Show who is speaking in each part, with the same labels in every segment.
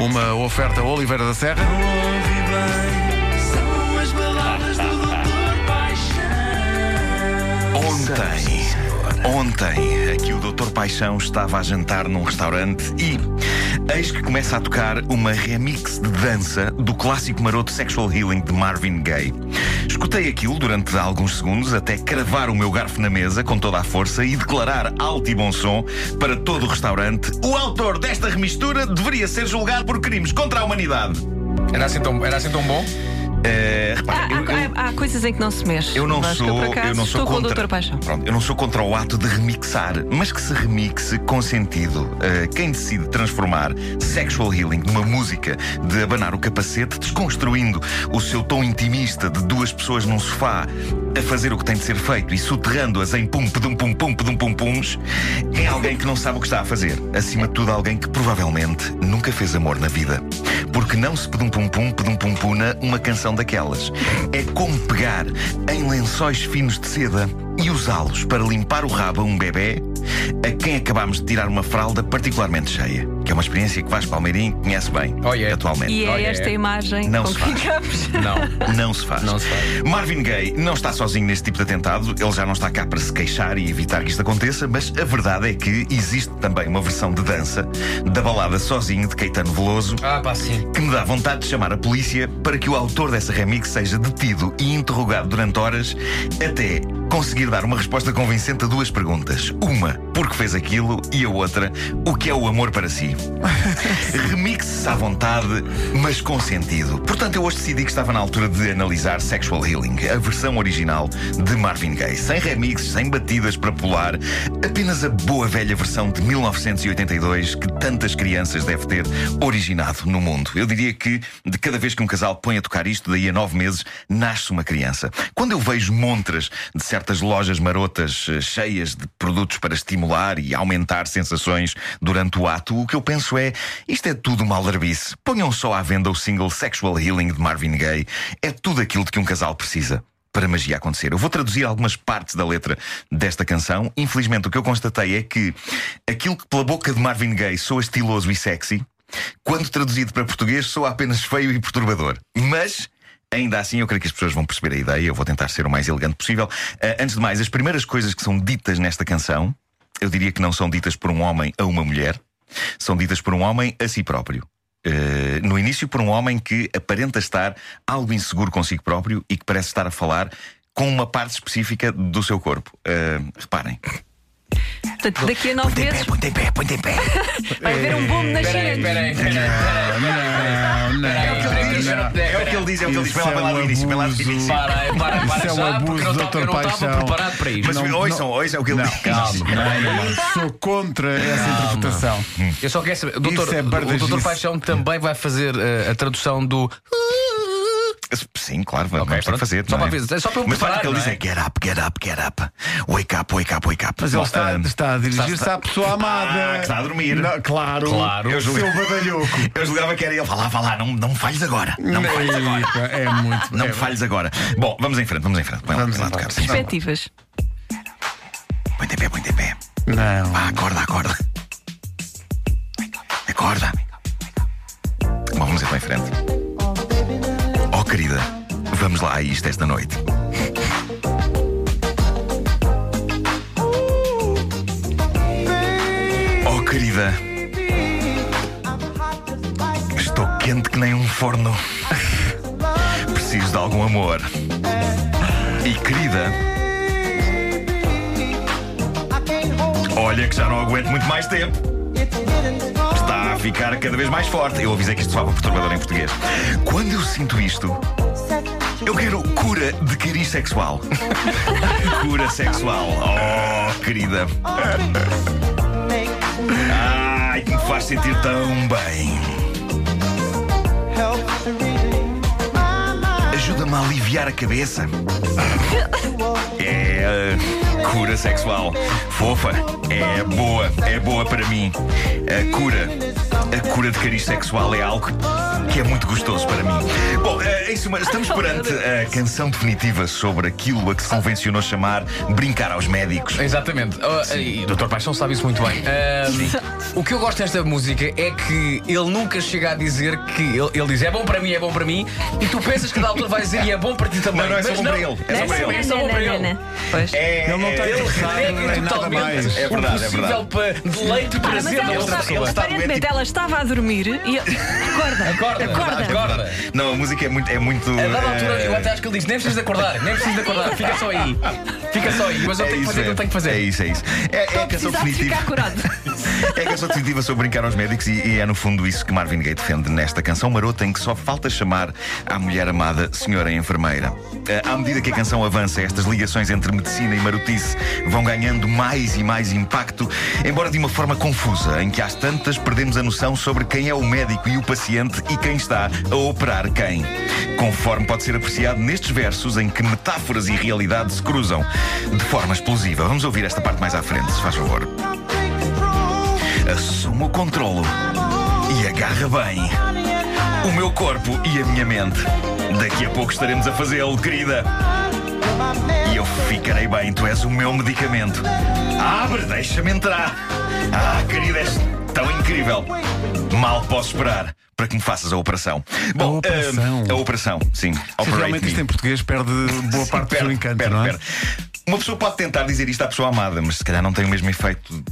Speaker 1: Uma oferta Oliveira da Serra.
Speaker 2: Ontem, ontem, aqui o Dr. Paixão estava a jantar num restaurante e eis que começa a tocar uma remix de dança do clássico maroto Sexual Healing de Marvin Gaye. Escutei aquilo durante alguns segundos até cravar o meu garfo na mesa com toda a força e declarar alto e bom som para todo o restaurante: o autor desta remistura deveria ser julgado por crimes contra a humanidade.
Speaker 3: Era assim tão, era assim tão bom?
Speaker 4: Há,
Speaker 2: repara, eu- eu-
Speaker 4: há- há coisas em que não se mexe.
Speaker 2: Eu não sou,
Speaker 4: acaso,
Speaker 2: eu não sou contra. Pronto, eu não sou contra o ato de remixar, mas que se remixe com sentido. Uh, quem decide transformar Sexual Healing numa música de abanar o capacete, desconstruindo o seu tom intimista de duas pessoas num sofá a fazer o que tem de ser feito e soterrando-as em pum, pedum, pum, pum, pedum, pum, pums, é alguém que não sabe o que está a fazer. Acima de tudo, alguém que provavelmente nunca fez amor na vida. Porque não se pedum, pum, pum, pedum, pum, puna uma canção daquelas. É como pegar em lençóis finos de seda e usá-los para limpar o rabo a um bebê a quem acabámos de tirar uma fralda particularmente cheia. Que é uma experiência que Vasco Palmeirim conhece bem
Speaker 3: Oh, yeah.
Speaker 2: atualmente.
Speaker 4: E é
Speaker 3: Olha,
Speaker 4: esta
Speaker 3: é.
Speaker 4: imagem
Speaker 2: Não
Speaker 4: com
Speaker 2: se
Speaker 4: que
Speaker 2: faz.
Speaker 4: ficamos.
Speaker 3: Não.
Speaker 2: Não se faz.
Speaker 3: Não se faz.
Speaker 2: Marvin Gaye não está sozinho neste tipo de atentado. Ele já não está cá para se queixar e evitar que isto aconteça, mas a verdade é que existe também uma versão de dança da balada Sozinho de Caetano Veloso
Speaker 3: Ah, pá, sim.
Speaker 2: que me dá vontade de chamar a polícia para que o autor dessa remix seja detido e interrogado durante horas até conseguir dar uma resposta convincente a duas perguntas. Uma, por que fez aquilo? E a outra, o que é o amor para si? Remixe-se à vontade, mas com sentido. Portanto, eu hoje decidi que estava na altura de analisar Sexual Healing, a versão original de Marvin Gaye. Sem remixes, sem batidas para pular, apenas a boa velha versão de 1982 que tantas crianças deve ter originado no mundo. Eu diria que de cada vez que um casal põe a tocar isto, daí a nove meses, nasce uma criança. Quando eu vejo montras de certas lojas marotas eh, cheias de produtos para estimular e aumentar sensações durante o ato, o que eu penso é: isto é tudo uma aldrabice. Ponham só à venda o single Sexual Healing de Marvin Gaye. É tudo aquilo de que um casal precisa para magia acontecer. Eu vou traduzir algumas partes da letra desta canção. Infelizmente, o que eu constatei é que aquilo que pela boca de Marvin Gaye soa estiloso e sexy, quando traduzido para português, soa apenas feio e perturbador. Mas. Ainda assim, eu creio que as pessoas vão perceber a ideia. Eu vou tentar ser o mais elegante possível. Ah, antes de mais, as primeiras coisas que são ditas nesta canção, eu diria que não são ditas por um homem a uma mulher, são ditas por um homem a si próprio. Uh, no início, por um homem que aparenta estar algo inseguro consigo próprio e que parece estar a falar com uma parte específica do seu corpo. Uh, reparem.
Speaker 4: Portanto, daqui a nove
Speaker 2: Põe-te em pé,
Speaker 4: meses
Speaker 2: põe-te em pé, põe-te em pé.
Speaker 4: vai haver um boom
Speaker 3: Peraí,
Speaker 4: nascimentos.
Speaker 3: peraí, peraí.
Speaker 1: Não, não,
Speaker 2: É o que ele diz, é o que ele diz, é o que ele diz.
Speaker 1: Isso
Speaker 2: Vai lá, vai lá
Speaker 1: é
Speaker 2: do
Speaker 1: um
Speaker 2: início, vai lá do início.
Speaker 3: Para, para, para
Speaker 1: Isso é um abuso
Speaker 3: porque eu não
Speaker 1: do
Speaker 3: estava- eu
Speaker 1: Paixão.
Speaker 3: preparado para isto.
Speaker 2: Mas ouçam, ouçam o que ele diz.
Speaker 3: Calma,
Speaker 1: Sou contra essa interpretação.
Speaker 3: Eu só quero saber, o doutor,
Speaker 1: é
Speaker 3: o doutor Paixão também vai fazer eh, a tradução do.
Speaker 2: Sim, claro, vamos
Speaker 3: Ok,
Speaker 2: ter que fazer.
Speaker 3: Só
Speaker 2: é?
Speaker 3: para ver, só para eu
Speaker 2: Mas olha
Speaker 3: preparar,
Speaker 2: que ele diz
Speaker 3: é?
Speaker 2: é get up, get up, get up. Wake up, wake up, wake up.
Speaker 1: Mas ele está,
Speaker 2: ah,
Speaker 1: está a dirigir-se
Speaker 2: está-
Speaker 1: à pessoa amada.
Speaker 2: Ah, que está a dormir.
Speaker 1: Não, claro.
Speaker 3: Claro.
Speaker 1: Eu sou o badalhoco.
Speaker 2: Eu julgava que era ele. Vá lá, vá lá, não, não me falhes agora. Não me falhes agora.
Speaker 1: É muito.
Speaker 2: Não
Speaker 1: é,
Speaker 2: me falhes agora. Bom, vamos em frente, vamos em frente. Põe lá,
Speaker 1: Vamos
Speaker 2: põe lá tocar.
Speaker 4: Perspectivas.
Speaker 2: Põe-te em pé, põe-te em pé.
Speaker 1: Não.
Speaker 2: Vá, acorda, acorda. Acorda. Bom, vamos então em frente. Oh, querida, vamos lá a isto esta noite. Oh, querida. Estou quente que nem um forno. Preciso de algum amor. E querida. Olha que já não aguento muito mais tempo. Ficar cada vez mais forte. Eu avisei que isto soava perturbador em português. Quando eu sinto isto, eu quero cura de cariz sexual. cura sexual. Oh, querida. Ai, que me faz sentir tão bem. Ajuda-me a aliviar a cabeça. É uh, cura sexual. Fofa. É boa. É boa para mim. A cura. A cura de cariz sexual é algo que é muito gostoso para mim. Bom, eh, em suma, estamos perante a canção definitiva sobre aquilo a que se convencionou chamar brincar aos médicos.
Speaker 3: Exatamente. Oh, e o Dr. Paixão sabe isso muito bem. Ahm, o que eu gosto desta música é que ele nunca chega a dizer que ele, ele diz é bom para mim, é bom para mim, e tu pensas que da altura vai dizer e é bom para ti também.
Speaker 2: Não, não, é só bom para ele. É só para ele.
Speaker 3: é só bom para ele.
Speaker 4: Pois.
Speaker 2: É,
Speaker 1: Ele não está
Speaker 2: é-
Speaker 1: interessado
Speaker 3: É totalmente
Speaker 1: mais.
Speaker 2: É verdade, é
Speaker 3: o
Speaker 2: verdade.
Speaker 3: para deleite e prazer
Speaker 4: ela,
Speaker 3: da outra pessoa.
Speaker 2: está
Speaker 4: aparentemente
Speaker 2: doente.
Speaker 4: ela estava a dormir e. Acorda!
Speaker 3: Acorda,
Speaker 4: Acorda!
Speaker 3: acorda.
Speaker 2: Não, a música é muito. É muito
Speaker 3: A dada
Speaker 2: eh,
Speaker 3: altura, eu até acho que ele diz: nem precisas de acordar, nem precisas de acordar, fica só aí. Fica só aí, mas eu
Speaker 2: é
Speaker 3: tenho que fazer o que eu tenho que
Speaker 2: É
Speaker 3: fazer.
Speaker 2: isso, é isso. É, é a
Speaker 4: a
Speaker 2: canção definitiva.
Speaker 4: ficar curado.
Speaker 2: É a canção definitiva sobre brincar aos médicos e, e é no fundo isso que Marvin Gaye defende nesta canção marota em que só falta chamar à mulher amada senhora enfermeira. Eh, À medida que a canção avança, estas ligações entre medicina e marotice vão ganhando mais e mais impacto, embora de uma forma confusa, em que às tantas perdemos a noção sobre quem é o médico e o paciente e quem está a operar quem. Conforme pode ser apreciado nestes versos em que metáforas e realidade se cruzam de forma explosiva. Vamos ouvir esta parte mais à frente, se faz favor. Assumo o controlo e agarra bem o meu corpo e a minha mente. Daqui a pouco estaremos a fazê-lo, querida. E eu ficarei bem, tu és o meu medicamento. Abre, deixa-me entrar. Ah, querida, és tão incrível. Mal posso esperar para que me faças a operação. Bom,
Speaker 1: operação.
Speaker 2: ah, a operação, sim.
Speaker 1: Se realmente
Speaker 2: me.
Speaker 1: isto em português perde boa parte do seu
Speaker 2: Perde,
Speaker 1: encanto,
Speaker 2: perde,
Speaker 1: não é?
Speaker 2: perde. Uma pessoa pode tentar dizer isto à pessoa amada, mas se calhar não tem o mesmo efeito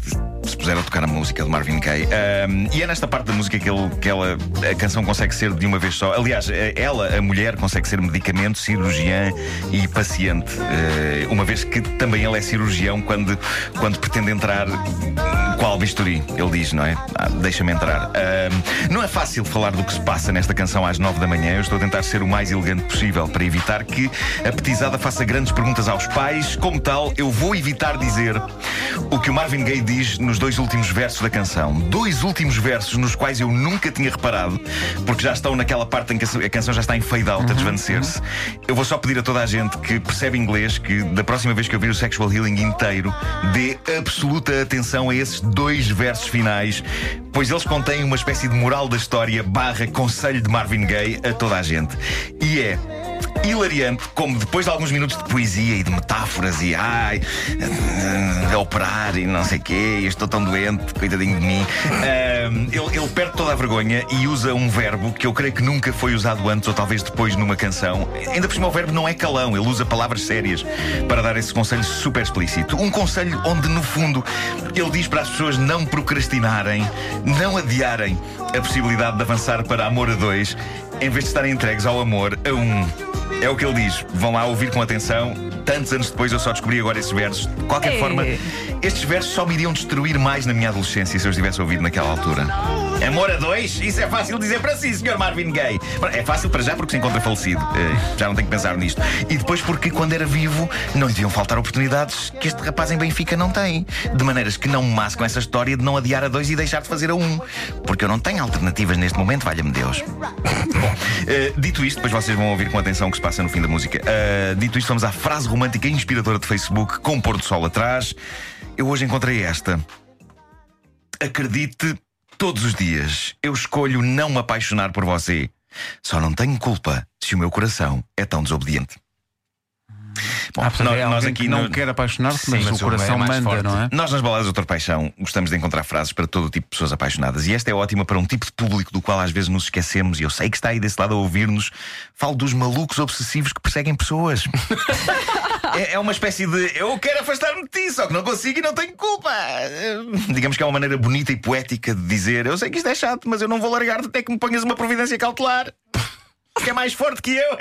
Speaker 2: se puser a tocar a música de Marvin Gaye. Ahm, e é nesta parte da música que, ele, que ela, a canção consegue ser de uma vez só. Aliás, eh, ela, a mulher, consegue ser medicamento, cirurgiã e paciente. Eh, uma vez que também ela é cirurgião quando, quando pretende entrar qual bisturi? Ele diz, não é? Ah, Deixa-me entrar. Não é fácil falar do que se passa nesta canção às nove da manhã. Eu estou a tentar ser o mais elegante possível para evitar que a petizada faça grandes perguntas aos pais. Como tal, eu vou evitar dizer o que o Marvin Gaye diz nos dois últimos versos da canção. Dois últimos versos nos quais eu nunca tinha reparado, porque já estão naquela parte em que a canção já está em fade out, a desvanecer-se. Eu vou só pedir a toda a gente que percebe inglês que da próxima vez que eu vir o Sexual Healing inteiro, dê absoluta atenção a esses dois versos finais, pois eles contêm uma espécie de moral da história barra conselho de Marvin Gaye a toda a gente. E é hilariante como depois de alguns minutos de poesia e de metáforas e ai, a operar e não sei quê, eu estou tão doente, coitadinho de mim. ele, ele perde toda a vergonha e usa um verbo que eu creio que nunca foi usado antes ou talvez depois numa canção. Ainda por cima, o verbo não é calão, ele usa palavras sérias para dar esse conselho super explícito. Um conselho onde, no fundo, ele diz para as pessoas não procrastinarem, não adiarem a possibilidade de avançar para amor a dois, em vez de estarem entregues ao amor a um. É o que ele diz. Vão lá ouvir com atenção. Tantos anos depois eu só descobri agora esses versos. De qualquer
Speaker 4: Ei.
Speaker 2: forma, estes versos só me iriam destruir mais na minha adolescência se eu os tivesse ouvido naquela altura. Amor a dois? Isso é fácil dizer para si, Sr. Marvin Gaye. É fácil para já porque se encontra falecido. Eh, Já não tenho que pensar nisto. E depois porque quando era vivo não lhe deviam faltar oportunidades que este rapaz em Benfica não tem. De maneiras que não me com essa história de não adiar a dois e deixar de fazer a um. Porque eu não tenho alternativas neste momento, valha-me Deus. Bom, eh, dito isto, depois vocês vão ouvir com atenção o que se passa no fim da música. Eh, dito isto, vamos à frase romântica e inspiradora de Facebook com o pôr do sol atrás. Eu hoje encontrei esta. Acredite, todos os dias eu escolho não me apaixonar por você. Só não tenho culpa se o meu coração é tão desobediente. Bom,
Speaker 1: Ah,
Speaker 2: nós,
Speaker 1: é
Speaker 2: nós aqui
Speaker 1: que não
Speaker 2: no-
Speaker 1: quer apaixonar-se, mas,
Speaker 3: mas
Speaker 1: o coração
Speaker 3: é mais
Speaker 1: manda,
Speaker 3: forte.
Speaker 1: não é?
Speaker 2: nós nas baladas do Doutor Paixão gostamos de encontrar frases para todo o tipo de pessoas apaixonadas e esta é ótima para um tipo de público do qual às vezes nos esquecemos e eu sei que está aí desse lado a ouvir-nos. Falo dos malucos obsessivos que perseguem pessoas. É, é uma espécie de eu quero afastar-me de ti, só que não consigo e não tenho culpa. Eh, Digamos que é uma maneira bonita e poética de dizer eu sei que isto é chato, mas eu não vou largar-te até que me ponhas uma providência cautelar. Que é mais forte que eu.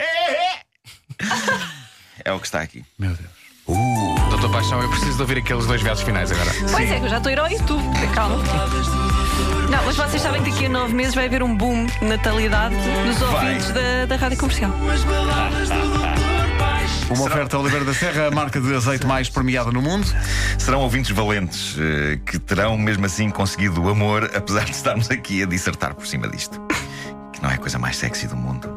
Speaker 2: É o que está aqui.
Speaker 1: Meu Deus.
Speaker 3: Doutor Paixão, eu preciso de ouvir aqueles dois versos finais agora.
Speaker 4: Pois é, que eu já estou a ir ao YouTube. Calma. Não, mas vocês sabem que daqui a nove meses vai haver um boom de natalidade nos ouvintes da, da rádio comercial.
Speaker 5: As baladas do
Speaker 1: Uma oferta Oliveira da Serra, a marca de azeite mais premiada no mundo.
Speaker 2: Serão ouvintes valentes eh, que terão mesmo assim conseguido o amor, apesar de estarmos aqui a dissertar por cima disto. Que não é a coisa mais sexy do mundo.